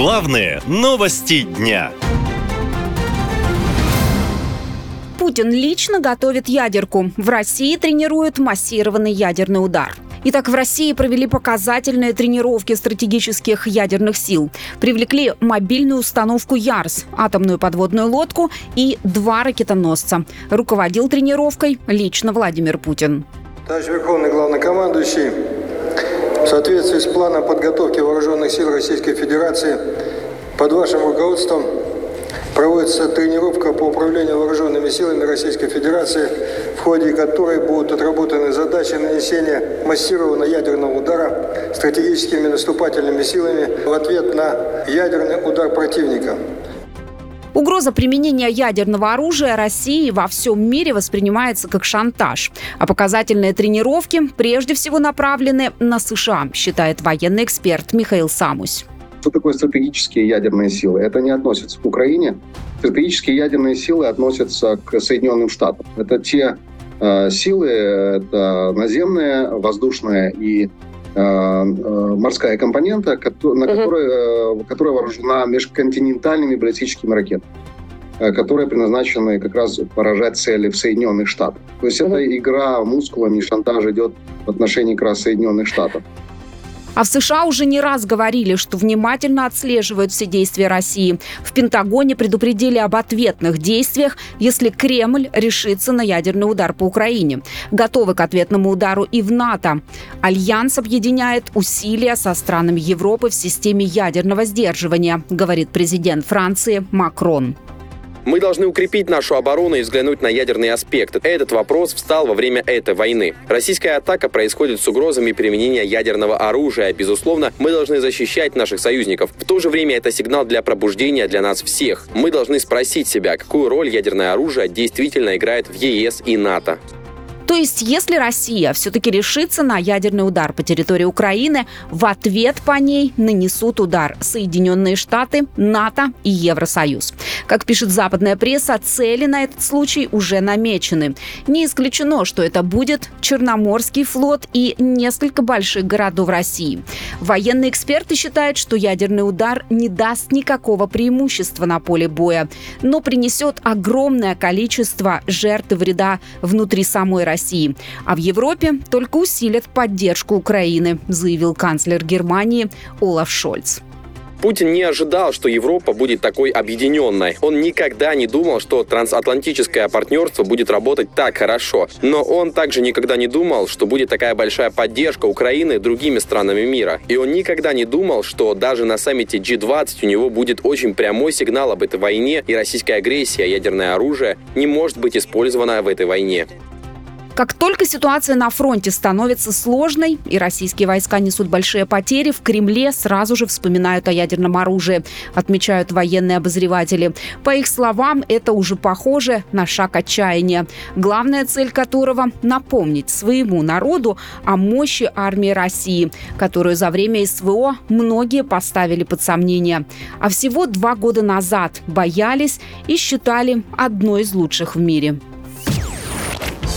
Главные новости дня. Путин лично готовит ядерку. В России тренируют массированный ядерный удар. Итак, в России провели показательные тренировки стратегических ядерных сил. Привлекли мобильную установку «Ярс», атомную подводную лодку и два ракетоносца. Руководил тренировкой лично Владимир Путин. Товарищ Верховный Главнокомандующий, в соответствии с планом подготовки Вооруженных сил Российской Федерации под вашим руководством проводится тренировка по управлению вооруженными силами Российской Федерации, в ходе которой будут отработаны задачи нанесения массированного ядерного удара стратегическими наступательными силами в ответ на ядерный удар противника. Угроза применения ядерного оружия России во всем мире воспринимается как шантаж. А показательные тренировки прежде всего направлены на США, считает военный эксперт Михаил Самусь. Что такое стратегические ядерные силы? Это не относится к Украине. Стратегические ядерные силы относятся к Соединенным Штатам. Это те э, силы, это наземная, воздушная и э, э, морская компонента, на которой, которая вооружена межконтинентальными баллистическими ракетами которые предназначены как раз поражать цели в Соединенных Штатах. То есть uh-huh. эта игра мускулами, шантаж идет в отношении как раз Соединенных Штатов. А в США уже не раз говорили, что внимательно отслеживают все действия России. В Пентагоне предупредили об ответных действиях, если Кремль решится на ядерный удар по Украине. Готовы к ответному удару и в НАТО. Альянс объединяет усилия со странами Европы в системе ядерного сдерживания, говорит президент Франции Макрон. Мы должны укрепить нашу оборону и взглянуть на ядерный аспект. Этот вопрос встал во время этой войны. Российская атака происходит с угрозами применения ядерного оружия. Безусловно, мы должны защищать наших союзников. В то же время это сигнал для пробуждения для нас всех. Мы должны спросить себя, какую роль ядерное оружие действительно играет в ЕС и НАТО. То есть, если Россия все-таки решится на ядерный удар по территории Украины, в ответ по ней нанесут удар Соединенные Штаты, НАТО и Евросоюз. Как пишет западная пресса, цели на этот случай уже намечены. Не исключено, что это будет Черноморский флот и несколько больших городов России. Военные эксперты считают, что ядерный удар не даст никакого преимущества на поле боя, но принесет огромное количество жертв и вреда внутри самой России России. А в Европе только усилят поддержку Украины, заявил канцлер Германии Олаф Шольц. Путин не ожидал, что Европа будет такой объединенной. Он никогда не думал, что трансатлантическое партнерство будет работать так хорошо. Но он также никогда не думал, что будет такая большая поддержка Украины другими странами мира. И он никогда не думал, что даже на саммите G20 у него будет очень прямой сигнал об этой войне, и российская агрессия, ядерное оружие не может быть использовано в этой войне. Как только ситуация на фронте становится сложной и российские войска несут большие потери, в Кремле сразу же вспоминают о ядерном оружии, отмечают военные обозреватели. По их словам, это уже похоже на шаг отчаяния, главная цель которого – напомнить своему народу о мощи армии России, которую за время СВО многие поставили под сомнение. А всего два года назад боялись и считали одной из лучших в мире.